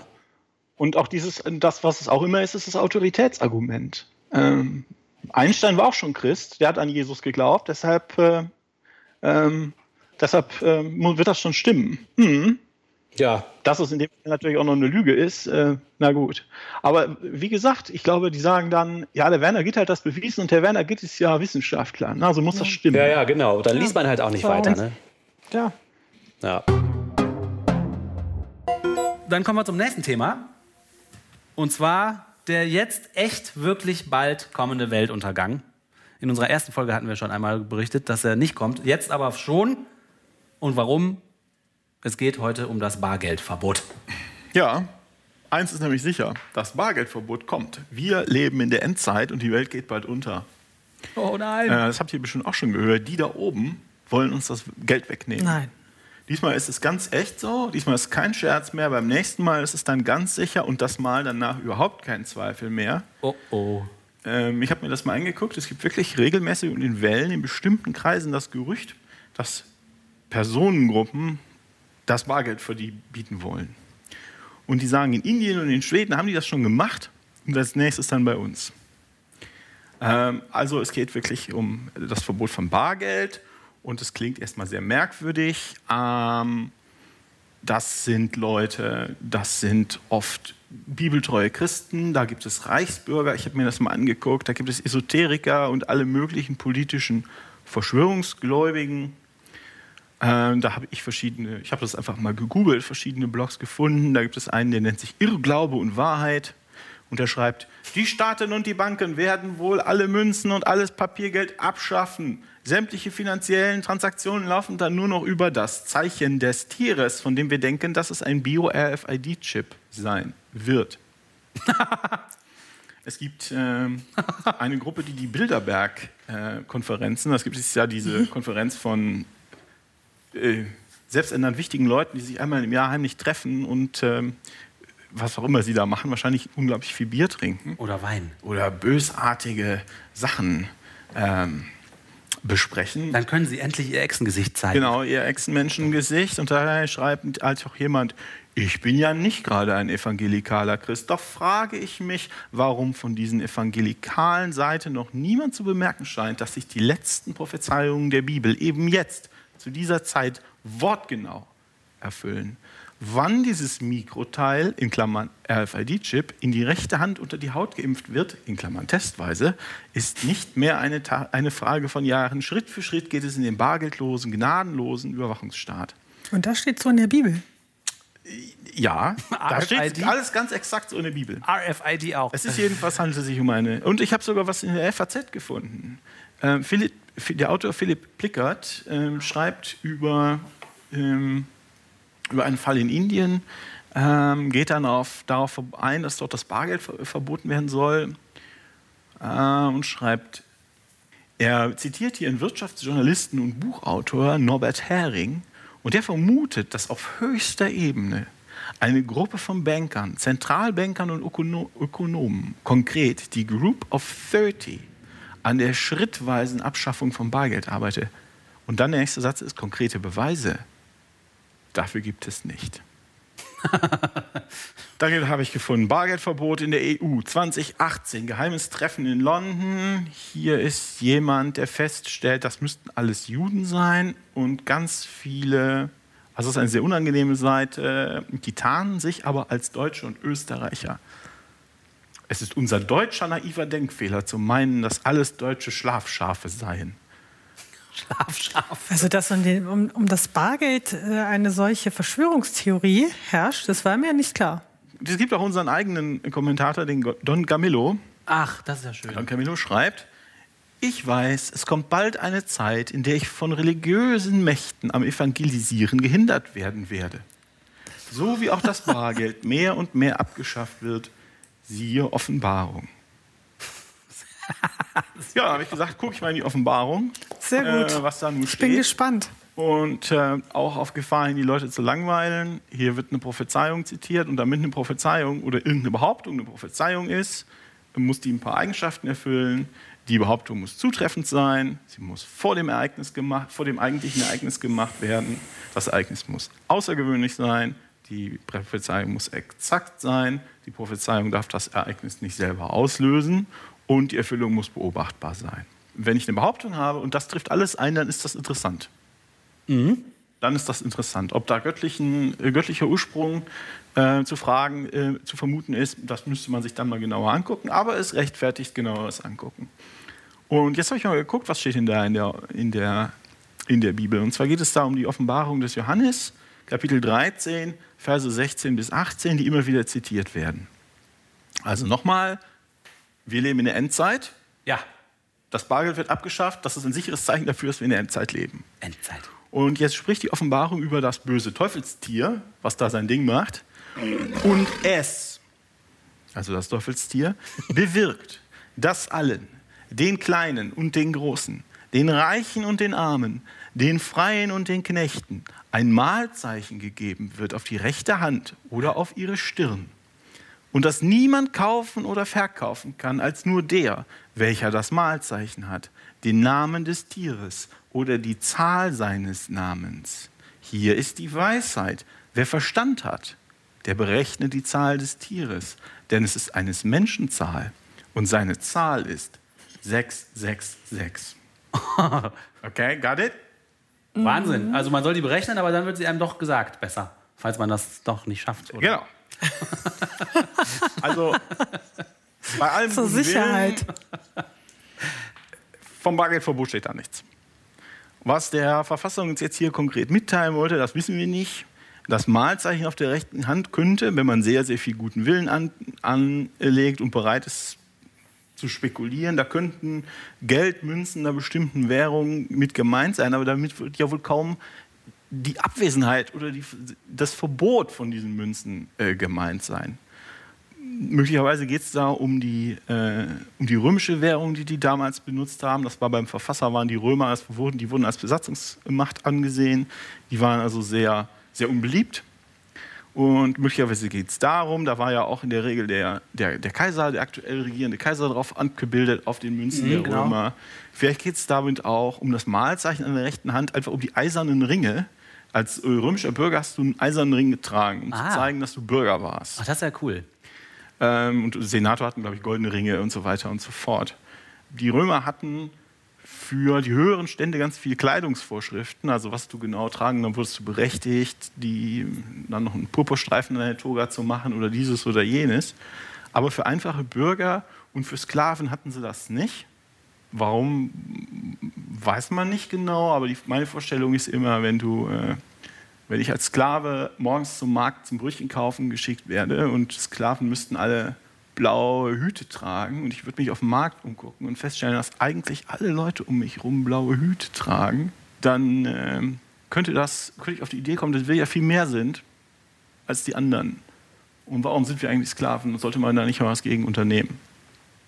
Und auch dieses, das, was es auch immer ist, ist das Autoritätsargument. Ähm, Einstein war auch schon Christ, der hat an Jesus geglaubt, deshalb, äh, ähm, deshalb mu- wird das schon stimmen. Hm. ja. Dass es in dem Fall natürlich auch noch eine Lüge ist, äh, na gut. Aber wie gesagt, ich glaube, die sagen dann, ja, der Werner Gitt hat das bewiesen und der Werner Gitt ist ja Wissenschaftler, na, also muss das stimmen. Ja, ja, genau. Dann liest man halt auch nicht So. weiter. Ne? Klar. Ja. Dann kommen wir zum nächsten Thema. Und zwar der jetzt echt wirklich bald kommende Weltuntergang. In unserer ersten Folge hatten wir schon einmal berichtet, dass er nicht kommt. Jetzt aber schon. Und warum? Es geht heute um das Bargeldverbot. Ja, eins ist nämlich sicher, das Bargeldverbot kommt. Wir leben in der Endzeit und die Welt geht bald unter. Oh nein. Äh, das habt ihr bestimmt auch schon gehört. Die da oben wollen uns das Geld wegnehmen. Nein. Diesmal ist es ganz echt so. Diesmal ist kein Scherz mehr. Beim nächsten Mal ist es dann ganz sicher und das Mal danach überhaupt kein Zweifel mehr. Oh oh. Ähm, ich habe mir das mal angeguckt. Es gibt wirklich regelmäßig und in Wellen in bestimmten Kreisen das Gerücht, dass Personengruppen das Bargeld für die bieten wollen. Und die sagen, in Indien und in Schweden haben die das schon gemacht und als nächstes dann bei uns. Ähm, also es geht wirklich um das Verbot von Bargeld und es klingt erstmal sehr merkwürdig. Ähm, das sind Leute, das sind oft bibeltreue Christen, da gibt es Reichsbürger, ich habe mir das mal angeguckt, da gibt es Esoteriker und alle möglichen politischen Verschwörungsgläubigen. Ähm, da habe ich verschiedene, ich habe das einfach mal gegoogelt, verschiedene Blogs gefunden. Da gibt es einen, der nennt sich Irrglaube und Wahrheit. Und er schreibt, die Staaten und die Banken werden wohl alle Münzen und alles Papiergeld abschaffen. Sämtliche finanziellen Transaktionen laufen dann nur noch über das Zeichen des Tieres, von dem wir denken, dass es ein Bio-RFID-Chip sein wird. es gibt ähm, eine Gruppe, die die Bilderberg-Konferenzen, es gibt dieses Jahr diese Konferenz von äh, selbsternannten wichtigen Leuten, die sich einmal im Jahr heimlich treffen und ähm, was auch immer sie da machen, wahrscheinlich unglaublich viel Bier trinken. Oder Wein. Oder bösartige Sachen ähm, besprechen. Dann können Sie endlich Ihr Echsengesicht zeigen. Genau, ihr Echsenmenschengesicht. Und da schreibt als auch jemand, ich bin ja nicht gerade ein evangelikaler Christ. Doch frage ich mich, warum von diesen evangelikalen Seite noch niemand zu bemerken scheint, dass sich die letzten Prophezeiungen der Bibel eben jetzt, zu dieser Zeit, wortgenau erfüllen wann dieses Mikroteil, in Klammern RFID-Chip, in die rechte Hand unter die Haut geimpft wird, in Klammern testweise, ist nicht mehr eine, eine Frage von Jahren. Schritt für Schritt geht es in den bargeldlosen, gnadenlosen Überwachungsstaat. Und das steht so in der Bibel. Ja, da steht alles ganz exakt so in der Bibel. RFID auch. Es ist jedenfalls handelt es sich um eine. Und ich habe sogar was in der FAZ gefunden. Ähm, Philipp, der Autor Philipp Plickert ähm, schreibt über ähm, über einen Fall in Indien, ähm, geht dann auf, darauf ein, dass dort das Bargeld verboten werden soll äh, und schreibt, er zitiert hier einen Wirtschaftsjournalisten und Buchautor Norbert Hering und der vermutet, dass auf höchster Ebene eine Gruppe von Bankern, Zentralbankern und Ökono Ökonomen, konkret die Group of 30, an der schrittweisen Abschaffung von Bargeld arbeite. Und dann der nächste Satz ist konkrete Beweise Dafür gibt es nicht. Dann habe ich gefunden, Bargeldverbot in der EU 2018, geheimes Treffen in London. Hier ist jemand, der feststellt, das müssten alles Juden sein und ganz viele, also es ist eine sehr unangenehme Seite, die tarnen sich aber als Deutsche und Österreicher. Es ist unser deutscher naiver Denkfehler zu meinen, dass alles deutsche Schlafschafe seien. Schlafschaf. Also, dass um, den, um, um das Bargeld äh, eine solche Verschwörungstheorie herrscht, das war mir nicht klar. Es gibt auch unseren eigenen Kommentator, den Don Camillo. Ach, das ist ja schön. Don Camillo schreibt, ich weiß, es kommt bald eine Zeit, in der ich von religiösen Mächten am Evangelisieren gehindert werden werde. So wie auch das Bargeld mehr und mehr abgeschafft wird, siehe Offenbarung. ja, habe ich gesagt, gucke ich mal in die Offenbarung. Sehr gut. Äh, was da nun ich steht. bin gespannt. Und äh, auch auf Gefahr hin, die Leute zu langweilen. Hier wird eine Prophezeiung zitiert und damit eine Prophezeiung oder irgendeine Behauptung eine Prophezeiung ist, muss die ein paar Eigenschaften erfüllen. Die Behauptung muss zutreffend sein, sie muss vor dem Ereignis gemacht, vor dem eigentlichen Ereignis gemacht werden. Das Ereignis muss außergewöhnlich sein, die Prophezeiung muss exakt sein, die Prophezeiung darf das Ereignis nicht selber auslösen und die Erfüllung muss beobachtbar sein. Wenn ich eine Behauptung habe und das trifft alles ein, dann ist das interessant. Mhm. Dann ist das interessant. Ob da göttlichen, äh, göttlicher Ursprung äh, zu fragen, äh, zu vermuten ist, das müsste man sich dann mal genauer angucken, aber es rechtfertigt genaueres angucken. Und jetzt habe ich mal geguckt, was steht denn da in der, in, der, in der Bibel. Und zwar geht es da um die Offenbarung des Johannes, Kapitel 13, Verse 16 bis 18, die immer wieder zitiert werden. Also nochmal, wir leben in der Endzeit. Ja. Das Bargeld wird abgeschafft. Das ist ein sicheres Zeichen dafür, dass wir in der Endzeit leben. Endzeit. Und jetzt spricht die Offenbarung über das böse Teufelstier, was da sein Ding macht. Und es, also das Teufelstier, bewirkt, dass allen, den Kleinen und den Großen, den Reichen und den Armen, den Freien und den Knechten, ein Mahlzeichen gegeben wird auf die rechte Hand oder auf ihre Stirn und das niemand kaufen oder verkaufen kann als nur der, welcher das Mahlzeichen hat, den Namen des Tieres oder die Zahl seines Namens. Hier ist die Weisheit. Wer Verstand hat, der berechne die Zahl des Tieres, denn es ist eines Menschen Zahl und seine Zahl ist 666. Okay, got it? Wahnsinn. Also man soll die berechnen, aber dann wird sie einem doch gesagt, besser, falls man das doch nicht schafft. Oder? Genau. also bei allem Zur Sicherheit. Willen, vom Bargeldverbot steht da nichts. Was der Verfassung uns jetzt hier konkret mitteilen wollte, das wissen wir nicht. Das Malzeichen auf der rechten Hand könnte, wenn man sehr, sehr viel guten Willen an, anlegt und bereit ist zu spekulieren, da könnten Geldmünzen einer bestimmten Währung mit gemeint sein, aber damit wird ja wohl kaum die Abwesenheit oder die, das Verbot von diesen Münzen äh, gemeint sein. Möglicherweise geht es da um die, äh, um die römische Währung, die die damals benutzt haben. Das war beim Verfasser, waren die Römer, wurden, die wurden als Besatzungsmacht angesehen. Die waren also sehr, sehr unbeliebt. Und möglicherweise geht es darum, da war ja auch in der Regel der, der, der Kaiser, der aktuell regierende Kaiser drauf angebildet auf den Münzen mhm, der genau. Römer. Vielleicht geht es damit auch um das Malzeichen an der rechten Hand, einfach um die eisernen Ringe, als römischer Bürger hast du einen eisernen Ring getragen, um ah. zu zeigen, dass du Bürger warst. Ach, das ist ja cool. Ähm, und Senator hatten, glaube ich, goldene Ringe und so weiter und so fort. Die Römer hatten für die höheren Stände ganz viele Kleidungsvorschriften, also was du genau tragen, dann wurdest du berechtigt, die, dann noch einen Purpurstreifen an der Toga zu machen oder dieses oder jenes. Aber für einfache Bürger und für Sklaven hatten sie das nicht. Warum weiß man nicht genau, aber die, meine Vorstellung ist immer, wenn du, äh, wenn ich als Sklave morgens zum Markt zum Brötchen kaufen geschickt werde und Sklaven müssten alle blaue Hüte tragen und ich würde mich auf dem Markt umgucken und feststellen, dass eigentlich alle Leute um mich herum blaue Hüte tragen, dann äh, könnte, das, könnte ich auf die Idee kommen, dass wir ja viel mehr sind als die anderen. Und warum sind wir eigentlich Sklaven? Sollte man da nicht mal was gegen unternehmen?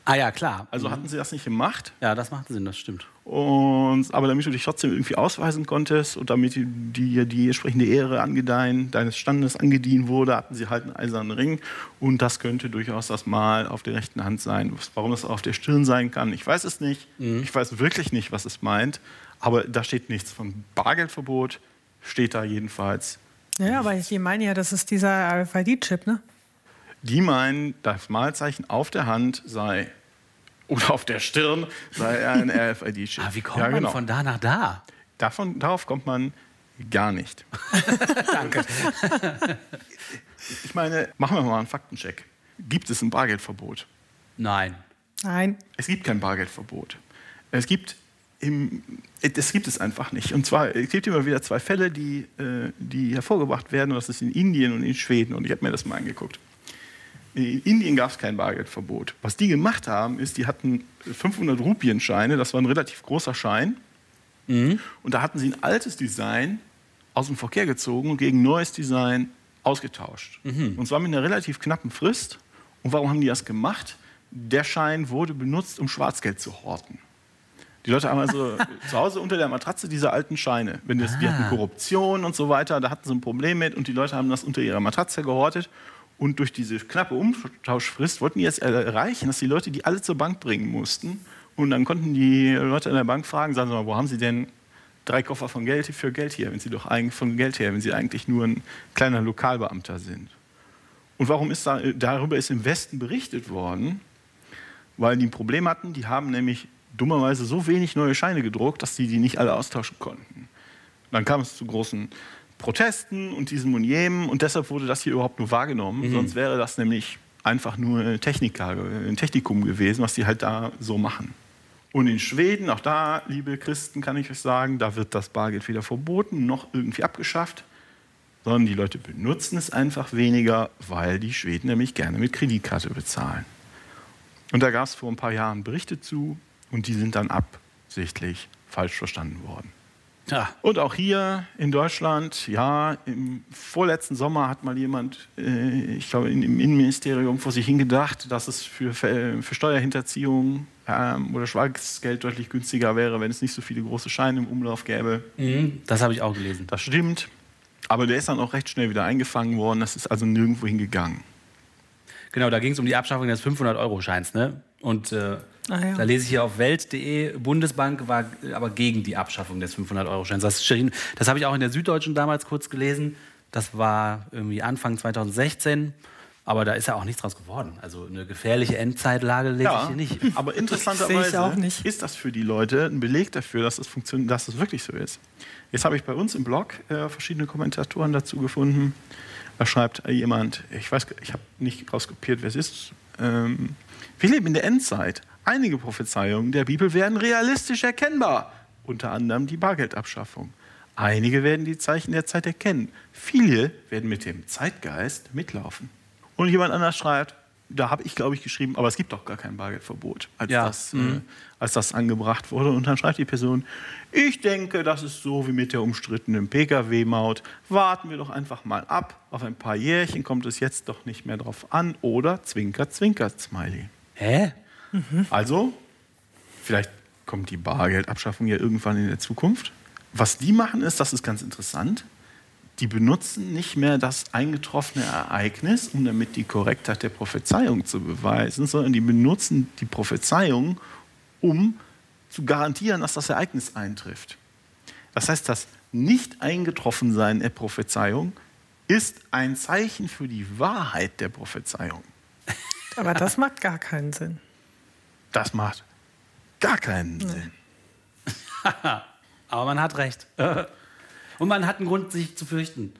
Ah ja, klar. Also hatten sie das nicht gemacht. Ja, das macht Sinn, das stimmt. Und, aber damit du dich trotzdem irgendwie ausweisen konntest und damit dir die, die entsprechende Ehre angedeihen, deines Standes angedient wurde, hatten sie halt einen eisernen Ring. Und das könnte durchaus das Mal auf der rechten Hand sein. Warum das auf der Stirn sein kann, ich weiß es nicht. Mhm. Ich weiß wirklich nicht, was es meint. Aber da steht nichts von Bargeldverbot, steht da jedenfalls. Ja, aber die meinen ja, das ist dieser RFID-Chip, ne? Die meinen, das Malzeichen auf der Hand sei oder auf der Stirn sei ein RFID-Chip. Aber wie kommt ja, genau. man von da nach da? Davon, darauf kommt man gar nicht. Danke. Ich meine, machen wir mal einen Faktencheck. Gibt es ein Bargeldverbot? Nein. Nein. Es gibt kein Bargeldverbot. Es gibt, im, es gibt es einfach nicht. Und zwar, es gibt immer wieder zwei Fälle, die, äh, die hervorgebracht werden. Und das ist in Indien und in Schweden. Und ich habe mir das mal angeguckt. In Indien gab es kein Bargeldverbot. Was die gemacht haben, ist, die hatten 500 Rupienscheine, das war ein relativ großer Schein. Mhm. Und da hatten sie ein altes Design aus dem Verkehr gezogen und gegen neues Design ausgetauscht. Mhm. Und zwar mit einer relativ knappen Frist. Und warum haben die das gemacht? Der Schein wurde benutzt, um Schwarzgeld zu horten. Die Leute haben also zu Hause unter der Matratze diese alten Scheine. Wenn das, ah. Die hatten ah. Korruption und so weiter, da hatten sie ein Problem mit und die Leute haben das unter ihrer Matratze gehortet. Und durch diese knappe Umtauschfrist wollten die jetzt erreichen, dass die Leute die alle zur Bank bringen mussten. Und dann konnten die Leute an der Bank fragen, sagen Sie mal, wo haben Sie denn drei Koffer von Geld für Geld hier, wenn Sie doch eigentlich von Geld her, wenn Sie eigentlich nur ein kleiner Lokalbeamter sind. Und warum ist da, darüber ist im Westen berichtet worden? Weil die ein Problem hatten, die haben nämlich dummerweise so wenig neue Scheine gedruckt, dass sie die nicht alle austauschen konnten. Dann kam es zu großen Protesten und diesem und jenem und deshalb wurde das hier überhaupt nur wahrgenommen. Mhm. Sonst wäre das nämlich einfach nur ein, Techniker, ein Technikum gewesen, was die halt da so machen. Und in Schweden, auch da, liebe Christen, kann ich euch sagen, da wird das Bargeld weder verboten noch irgendwie abgeschafft, sondern die Leute benutzen es einfach weniger, weil die Schweden nämlich gerne mit Kreditkarte bezahlen. Und da gab es vor ein paar Jahren Berichte zu und die sind dann absichtlich falsch verstanden worden. Ja. Und auch hier in Deutschland, ja, im vorletzten Sommer hat mal jemand, äh, ich glaube, im Innenministerium vor sich hingedacht, dass es für, für Steuerhinterziehung ähm, oder Schwarzgeld deutlich günstiger wäre, wenn es nicht so viele große Scheine im Umlauf gäbe. Mhm, das habe ich auch gelesen. Das stimmt. Aber der ist dann auch recht schnell wieder eingefangen worden. Das ist also nirgendwo hingegangen. Genau, da ging es um die Abschaffung des 500-Euro-Scheins. Ne? Und äh, Ah, ja. Da lese ich hier auf Welt.de, Bundesbank war aber gegen die Abschaffung des 500-Euro-Scheins. Das, das habe ich auch in der Süddeutschen damals kurz gelesen. Das war irgendwie Anfang 2016. Aber da ist ja auch nichts draus geworden. Also eine gefährliche Endzeitlage lese ja, ich hier nicht. Aber interessanterweise ist das für die Leute ein Beleg dafür, dass es, funktioniert, dass es wirklich so ist. Jetzt habe ich bei uns im Blog äh, verschiedene Kommentatoren dazu gefunden. Da schreibt jemand, ich weiß, ich habe nicht rauskopiert, wer es ist. Ähm, wir leben in der Endzeit. Einige Prophezeiungen der Bibel werden realistisch erkennbar, unter anderem die Bargeldabschaffung. Einige werden die Zeichen der Zeit erkennen. Viele werden mit dem Zeitgeist mitlaufen. Und jemand anders schreibt, da habe ich, glaube ich, geschrieben, aber es gibt doch gar kein Bargeldverbot, als, Ja. das, äh, als das angebracht wurde. Und dann schreibt die Person, ich denke, das ist so wie mit der umstrittenen Pkw-Maut. Warten wir doch einfach mal ab. Auf ein paar Jährchen kommt es jetzt doch nicht mehr drauf an. Oder Zwinker, Zwinker, Smiley. Hä? Also, vielleicht kommt die Bargeldabschaffung ja irgendwann in der Zukunft. Was die machen ist, das ist ganz interessant, die benutzen nicht mehr das eingetroffene Ereignis, um damit die Korrektheit der Prophezeiung zu beweisen, sondern die benutzen die Prophezeiung, um zu garantieren, dass das Ereignis eintrifft. Das heißt, das Nicht-Eingetroffensein der Prophezeiung ist ein Zeichen für die Wahrheit der Prophezeiung. Aber das macht gar keinen Sinn. Das macht gar keinen Sinn. Aber man hat recht. Und man hat einen Grund, sich zu fürchten.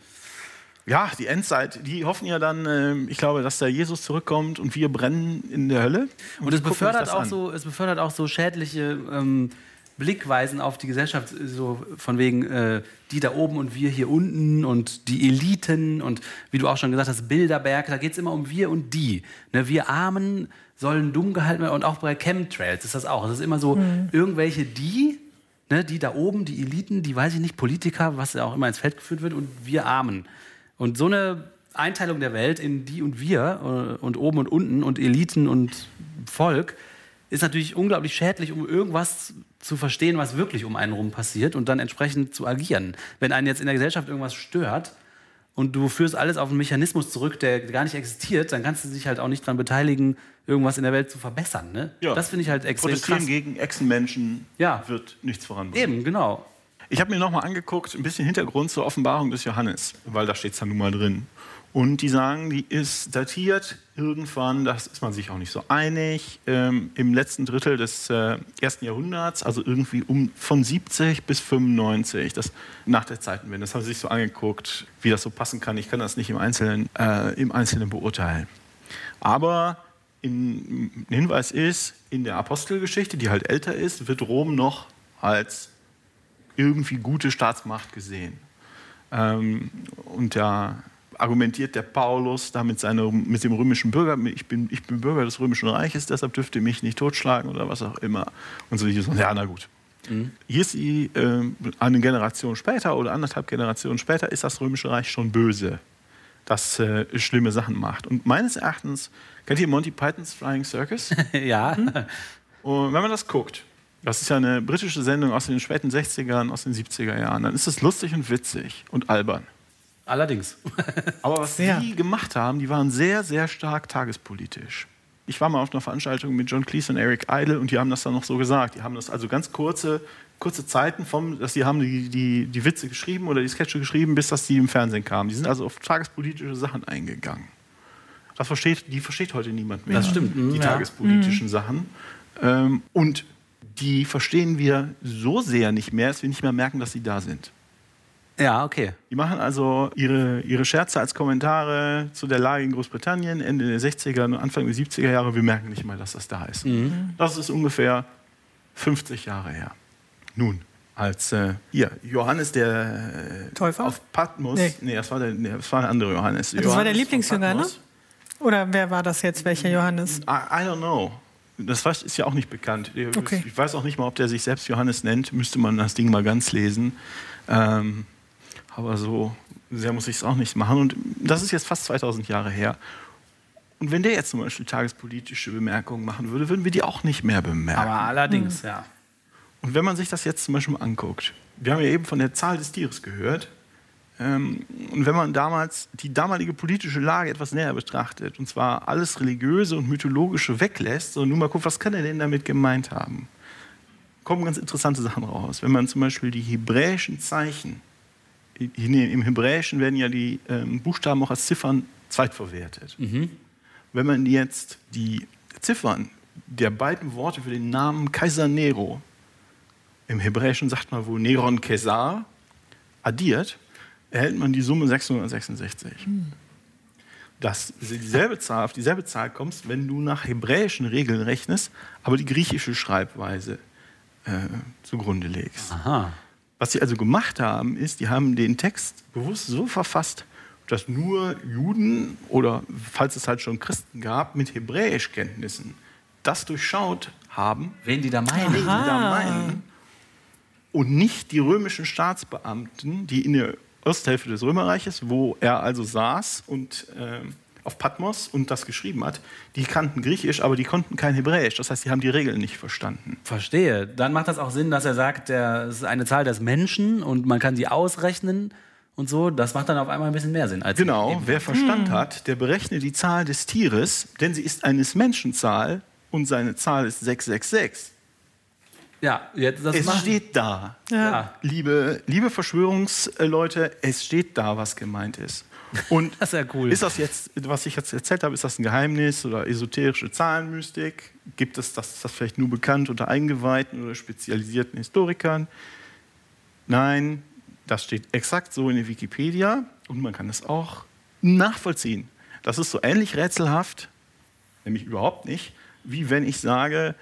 Ja, die Endzeit, die hoffen ja dann, äh, ich glaube, dass der Jesus zurückkommt und wir brennen in der Hölle. Und es gucken sich befördert auch an. so, es befördert auch so schädliche ähm, Blickweisen auf die Gesellschaft, so von wegen äh, die da oben und wir hier unten und die Eliten und wie du auch schon gesagt hast, Bilderberg, da geht es immer um wir und die. Ne, wir Armen sollen dumm gehalten werden und auch bei Chemtrails ist das auch. Es ist immer so irgendwelche die, ne, die da oben, die Eliten, die weiß ich nicht, Politiker, was ja auch immer ins Feld geführt wird und wir Armen. Und so eine Einteilung der Welt in die und wir äh, und oben und unten und Eliten und Volk ist natürlich unglaublich schädlich, um irgendwas zu verstehen, was wirklich um einen rum passiert und dann entsprechend zu agieren. Wenn einen jetzt in der Gesellschaft irgendwas stört und du führst alles auf einen Mechanismus zurück, der gar nicht existiert, dann kannst du dich halt auch nicht daran beteiligen, irgendwas in der Welt zu verbessern. Ne? Ja. Das finde ich halt extrem Protestieren krass. gegen Echsenmenschen Ja. wird nichts voranbringen. Eben, genau. Ich habe mir nochmal angeguckt, ein bisschen Hintergrund zur Offenbarung des Johannes, weil da steht es dann nun mal drin. Und die sagen, die ist datiert irgendwann, das ist man sich auch nicht so einig, ähm, im letzten Drittel des äh, ersten Jahrhunderts, also irgendwie um von 70 bis 95, das nach der Zeitenwende. Das haben sie sich so angeguckt, wie das so passen kann. Ich kann das nicht im Einzelnen, äh, im Einzelnen beurteilen. Aber in, ein Hinweis ist, in der Apostelgeschichte, die halt älter ist, wird Rom noch als irgendwie gute Staatsmacht gesehen. Ähm, und da argumentiert der Paulus da mit, seiner, mit dem römischen Bürger, ich bin, ich bin Bürger des römischen Reiches, deshalb dürfte ihr mich nicht totschlagen oder was auch immer. Und so, ja, na gut. Hier ist sie, äh, eine Generation später oder anderthalb Generationen später, ist das römische Reich schon böse, das äh, schlimme Sachen macht. Und meines Erachtens, kennt ihr Monty Pythons Flying Circus? ja. Und wenn man das guckt, das ist ja eine britische Sendung aus den späten 60ern, aus den 70er Jahren, dann ist es lustig und witzig und albern. Allerdings. Aber was Sehr. die gemacht haben, die waren sehr, sehr stark tagespolitisch. Ich war mal auf einer Veranstaltung mit John Cleese und Eric Idle und die haben das dann noch so gesagt. Die haben das also ganz kurze, kurze Zeiten vom, dass die haben die, die, die Witze geschrieben oder die Sketche geschrieben, bis dass die im Fernsehen kamen. Die sind also auf tagespolitische Sachen eingegangen. Das versteht, die versteht heute niemand mehr. Das stimmt, mhm, Die ja. tagespolitischen Sachen. Ähm, und die verstehen wir so sehr nicht mehr, dass wir nicht mehr merken, dass sie da sind. Ja, okay. Die machen also ihre, ihre Scherze als Kommentare zu der Lage in Großbritannien Ende der 60er und Anfang der 70er Jahre. Wir merken nicht mal, dass das da ist. Das ist ungefähr 50 Jahre her. Nun, als äh, hier, Johannes der äh, Täufer? auf Patmos, Nee. nee, das, war der, nee, das war der andere Johannes. das war der Lieblingsjünger, ne? Oder wer war das jetzt? Welcher Johannes? I, I don't know. Das ist ja auch nicht bekannt. Okay. Ich weiß auch nicht mal, ob der sich selbst Johannes nennt. Müsste man das Ding mal ganz lesen. Ähm, aber so sehr muss ich es auch nicht machen. Und das ist jetzt fast 2000 Jahre her. Und wenn der jetzt zum Beispiel tagespolitische Bemerkungen machen würde, würden wir die auch nicht mehr bemerken. Aber allerdings, ja. Und wenn man sich das jetzt zum Beispiel mal anguckt, wir haben ja eben von der Zahl des Tieres gehört, ähm, und wenn man damals die damalige politische Lage etwas näher betrachtet, und zwar alles Religiöse und Mythologische weglässt, und nun mal guckt, was kann er denn damit gemeint haben, kommen ganz interessante Sachen raus. Wenn man zum Beispiel die hebräischen Zeichen, im Hebräischen werden ja die ähm, Buchstaben auch als Ziffern zweitverwertet. Wenn man jetzt die Ziffern der beiden Worte für den Namen Kaiser Nero, im Hebräischen sagt man wohl Neron Caesar, addiert, erhält man die Summe 666. Das ist dieselbe Zahl, auf dieselbe Zahl kommst, wenn du nach hebräischen Regeln rechnest, aber die griechische Schreibweise äh, zugrunde legst. Aha. Was sie also gemacht haben, ist, die haben den Text bewusst so verfasst, dass nur Juden oder falls es halt schon Christen gab, mit Hebräischkenntnissen das durchschaut haben, wen die da meinen. wen die da meinen, und nicht die römischen Staatsbeamten, die in der Osthälfte des Römerreiches, wo er also saß und äh, auf Patmos und das geschrieben hat, die kannten Griechisch, aber die konnten kein Hebräisch. Das heißt, die haben die Regeln nicht verstanden. Verstehe. Dann macht das auch Sinn, dass er sagt, es ist eine Zahl des Menschen und man kann sie ausrechnen und so. Das macht dann auf einmal ein bisschen mehr Sinn. Als genau, wer Verstand hm. hat, der berechnet die Zahl des Tieres, denn sie ist eines Menschenzahl und seine Zahl ist 666. Ja, jetzt das es machen. steht da. Ja. Liebe, liebe Verschwörungsleute, es steht da, was gemeint ist. Und das ist ja cool. Ist das jetzt, was ich jetzt erzählt habe, ist das ein Geheimnis oder esoterische Zahlenmystik? Gibt es das, ist das vielleicht nur bekannt unter Eingeweihten oder spezialisierten Historikern? Nein, das steht exakt so in der Wikipedia und man kann es auch nachvollziehen. Das ist so ähnlich rätselhaft, nämlich überhaupt nicht, wie wenn ich sage,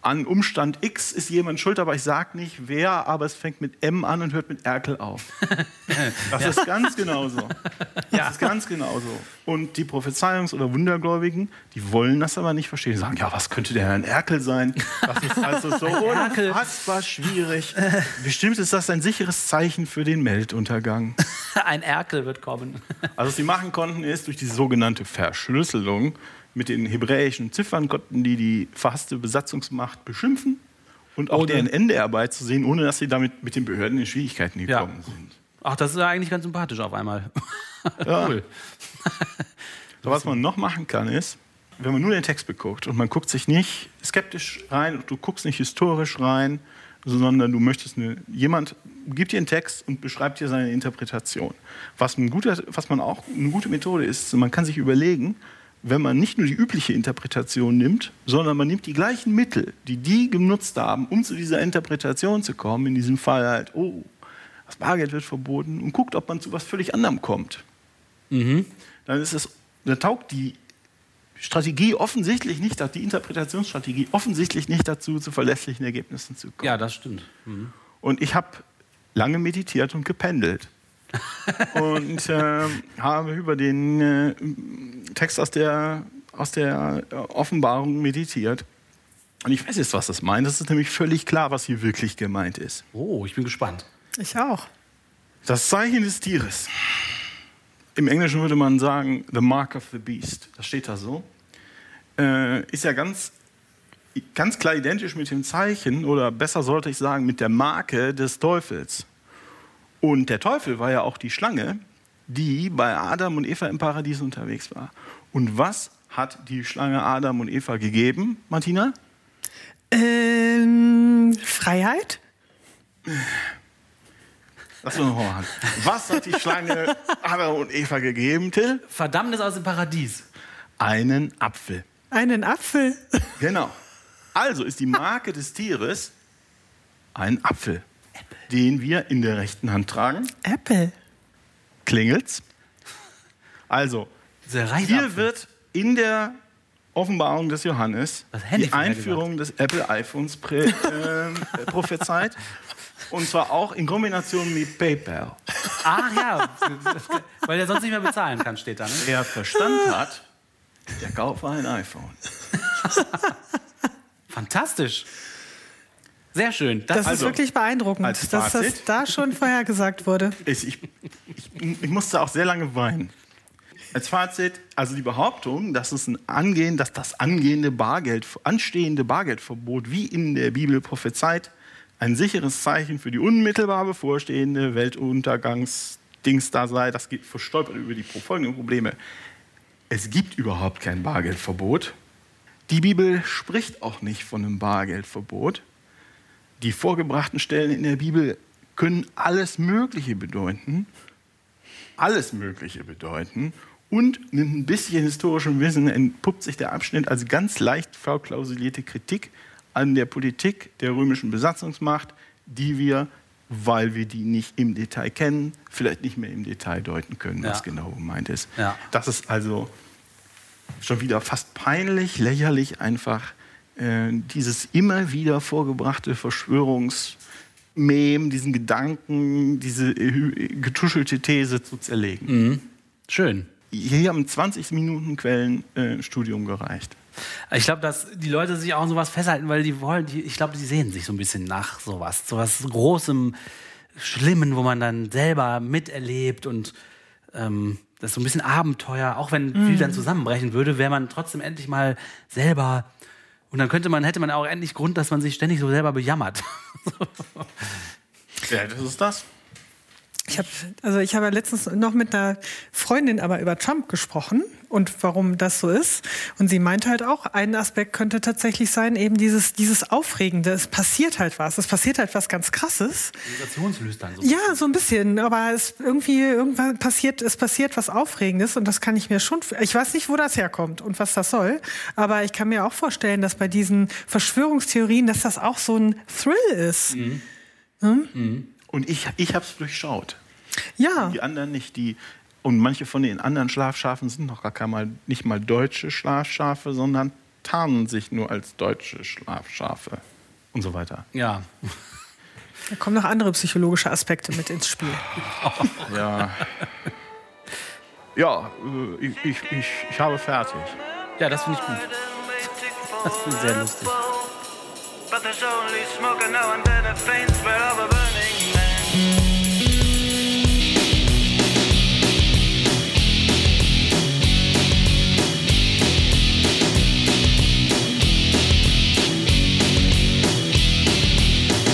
an Umstand X ist jemand schuld, aber ich sage nicht wer, aber es fängt mit M an und hört mit Erkel auf. Das ja. ist ganz genauso. Das ja. ist ganz genauso. Und die Prophezeiungs- oder Wundergläubigen, die wollen das aber nicht verstehen. Die sagen, ja, was könnte der ein Erkel sein? Das ist also so unfassbar schwierig. Bestimmt ist das ein sicheres Zeichen für den Melduntergang. Ein Erkel wird kommen. Also was sie machen konnten, ist durch die sogenannte Verschlüsselung mit den hebräischen Ziffern konnten die die verhasste Besatzungsmacht beschimpfen und auch Ohne. deren Endearbeit zu sehen, ohne dass sie damit mit den Behörden in Schwierigkeiten gekommen ja. sind. Ach, das ist ja eigentlich ganz sympathisch auf einmal. Ja. cool. so, was man noch machen kann, ist, wenn man nur den Text beguckt und man guckt sich nicht skeptisch rein und du guckst nicht historisch rein, sondern du möchtest eine, jemand gibt dir einen Text und beschreibt dir seine Interpretation. Was, ein guter, was man auch eine gute Methode ist, man kann sich überlegen, wenn man nicht nur die übliche Interpretation nimmt, sondern man nimmt die gleichen Mittel, die die genutzt haben, um zu dieser Interpretation zu kommen, in diesem Fall halt, oh, das Bargeld wird verboten, und guckt, ob man zu was völlig anderem kommt. Mhm. Dann ist es, dann taugt die Strategie offensichtlich nicht, die Interpretationsstrategie offensichtlich nicht dazu, zu verlässlichen Ergebnissen zu kommen. Ja, das stimmt. Mhm. Und ich habe lange meditiert und gependelt. Und äh, habe über den äh, Text aus der, aus der äh, Offenbarung meditiert. Und ich weiß jetzt, was das meint. Es ist nämlich völlig klar, was hier wirklich gemeint ist. Oh, ich bin gespannt. Ich auch. Das Zeichen des Tieres. Im Englischen würde man sagen, the mark of the beast. Das steht da so. Äh, ist ja ganz, ganz klar identisch mit dem Zeichen, oder besser sollte ich sagen, mit der Marke des Teufels. Und der Teufel war ja auch die Schlange, die bei Adam und Eva im Paradies unterwegs war. Und was hat die Schlange Adam und Eva gegeben, Martina? Ähm, Freiheit? Lass uns nochmal an. Was hat die Schlange Adam und Eva gegeben, Till? Verdammnis aus dem Paradies. Einen Apfel. Einen Apfel? Genau. Also ist die Marke des Tieres ein Apfel den wir in der rechten Hand tragen. Apple. Klingelt's? Also, hier wird in der Offenbarung des Johannes die Einführung des Apple iPhones äh, prophezeit. Und zwar auch in Kombination mit PayPal. Ach ja, weil er sonst nicht mehr bezahlen kann, steht da. Ne? Wer Verstand hat, der kauft ein iPhone. Fantastisch. Sehr schön. Das, das also, ist wirklich beeindruckend, dass das da schon vorhergesagt wurde. Ich, ich, ich, musste auch sehr lange weinen. Als Fazit, also die Behauptung, dass, es ein Angehen, dass das angehende Bargeld, anstehende Bargeldverbot wie in der Bibel prophezeit, ein sicheres Zeichen für die unmittelbar bevorstehende Weltuntergangsdings da sei, das geht verstolpert über die folgenden Probleme. Es gibt überhaupt kein Bargeldverbot. Die Bibel spricht auch nicht von einem Bargeldverbot die vorgebrachten Stellen in der Bibel können alles Mögliche bedeuten. Alles Mögliche bedeuten. Und mit ein bisschen historischem Wissen entpuppt sich der Abschnitt als ganz leicht verklausulierte Kritik an der Politik der römischen Besatzungsmacht, die wir, weil wir die nicht im Detail kennen, vielleicht nicht mehr im Detail deuten können, was ja. genau gemeint ist. Ja. Das ist also schon wieder fast peinlich, lächerlich einfach äh, dieses immer wieder vorgebrachte Verschwörungsmodell Mem, diesen Gedanken, diese äh, getuschelte These zu zerlegen. Mhm. Schön. Hier haben 20 Minuten Quellenstudium äh, gereicht. Ich glaube, dass die Leute sich auch an sowas festhalten, weil die wollen, die, ich glaube, die sehen sich so ein bisschen nach sowas, sowas Großem, Schlimmen, wo man dann selber miterlebt und ähm, das ist so ein bisschen Abenteuer, auch wenn viel dann zusammenbrechen würde, wäre man trotzdem endlich mal selber und dann könnte man, hätte man auch endlich Grund, dass man sich ständig so selber bejammert. Ja, das ist das. Ich habe also ich habe ja letztens noch mit einer Freundin aber über Trump gesprochen und warum das so ist. Und sie meinte halt auch, ein Aspekt könnte tatsächlich sein, eben dieses, dieses Aufregende. Es passiert halt was. Es passiert halt was ganz krasses. Sensationslüstern. So. Ja, so ein bisschen. Aber es irgendwie irgendwann passiert, es passiert was Aufregendes und das kann ich mir schon. Ich weiß nicht, wo das herkommt und was das soll. Aber ich kann mir auch vorstellen, dass bei diesen Verschwörungstheorien, dass das auch so ein Thrill ist. Und ich, ich habe es durchschaut. Ja. Die anderen nicht. Die, und manche von den anderen Schlafschafen sind noch gar kein mal, nicht mal deutsche Schlafschafe, sondern tarnen sich nur als deutsche Schlafschafe und so weiter. Ja. Da kommen noch andere psychologische Aspekte mit ins Spiel. Ja. Ja, äh, ich, ich, ich, ich habe fertig. Ja, das finde ich gut. Das finde ich sehr lustig. But there's only smoke and now and then a faint smell of a burning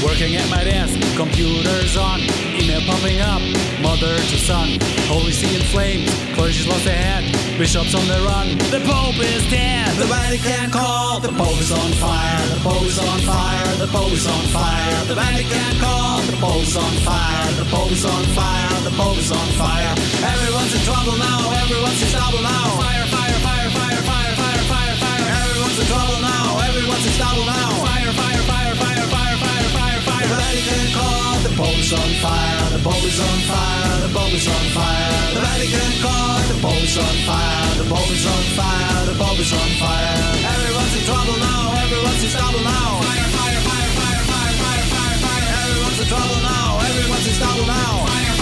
Working at my desk, computers on, email popping up, mother to son. Holy See in flames, clergy's lost their head, bishops on the run. The Pope is dead, the Vatican call, the Pope is on fire, the Pope is on fire, the Pope is on fire. The Vatican call, the Pope is on fire, the Pope is on fire, the Pope is on fire. Everyone's in trouble now, everyone's in trouble now. Fire, fire, fire, fire, fire, fire, fire, fire. Everyone's in trouble now, everyone's in trouble now. Fire, fire, fire, fire, the Vatican call, the Pope's on fire, the Pope is on fire, the Pope is on fire. The Vatican call, the Pope's on fire, the Pope is on fire, the Pope is on fire. Everyone's in trouble now, everyone's in trouble now. Fire, fire, fire, fire, fire, fire, fire, fire. Everyone's in trouble now, everyone's in trouble now. Fire.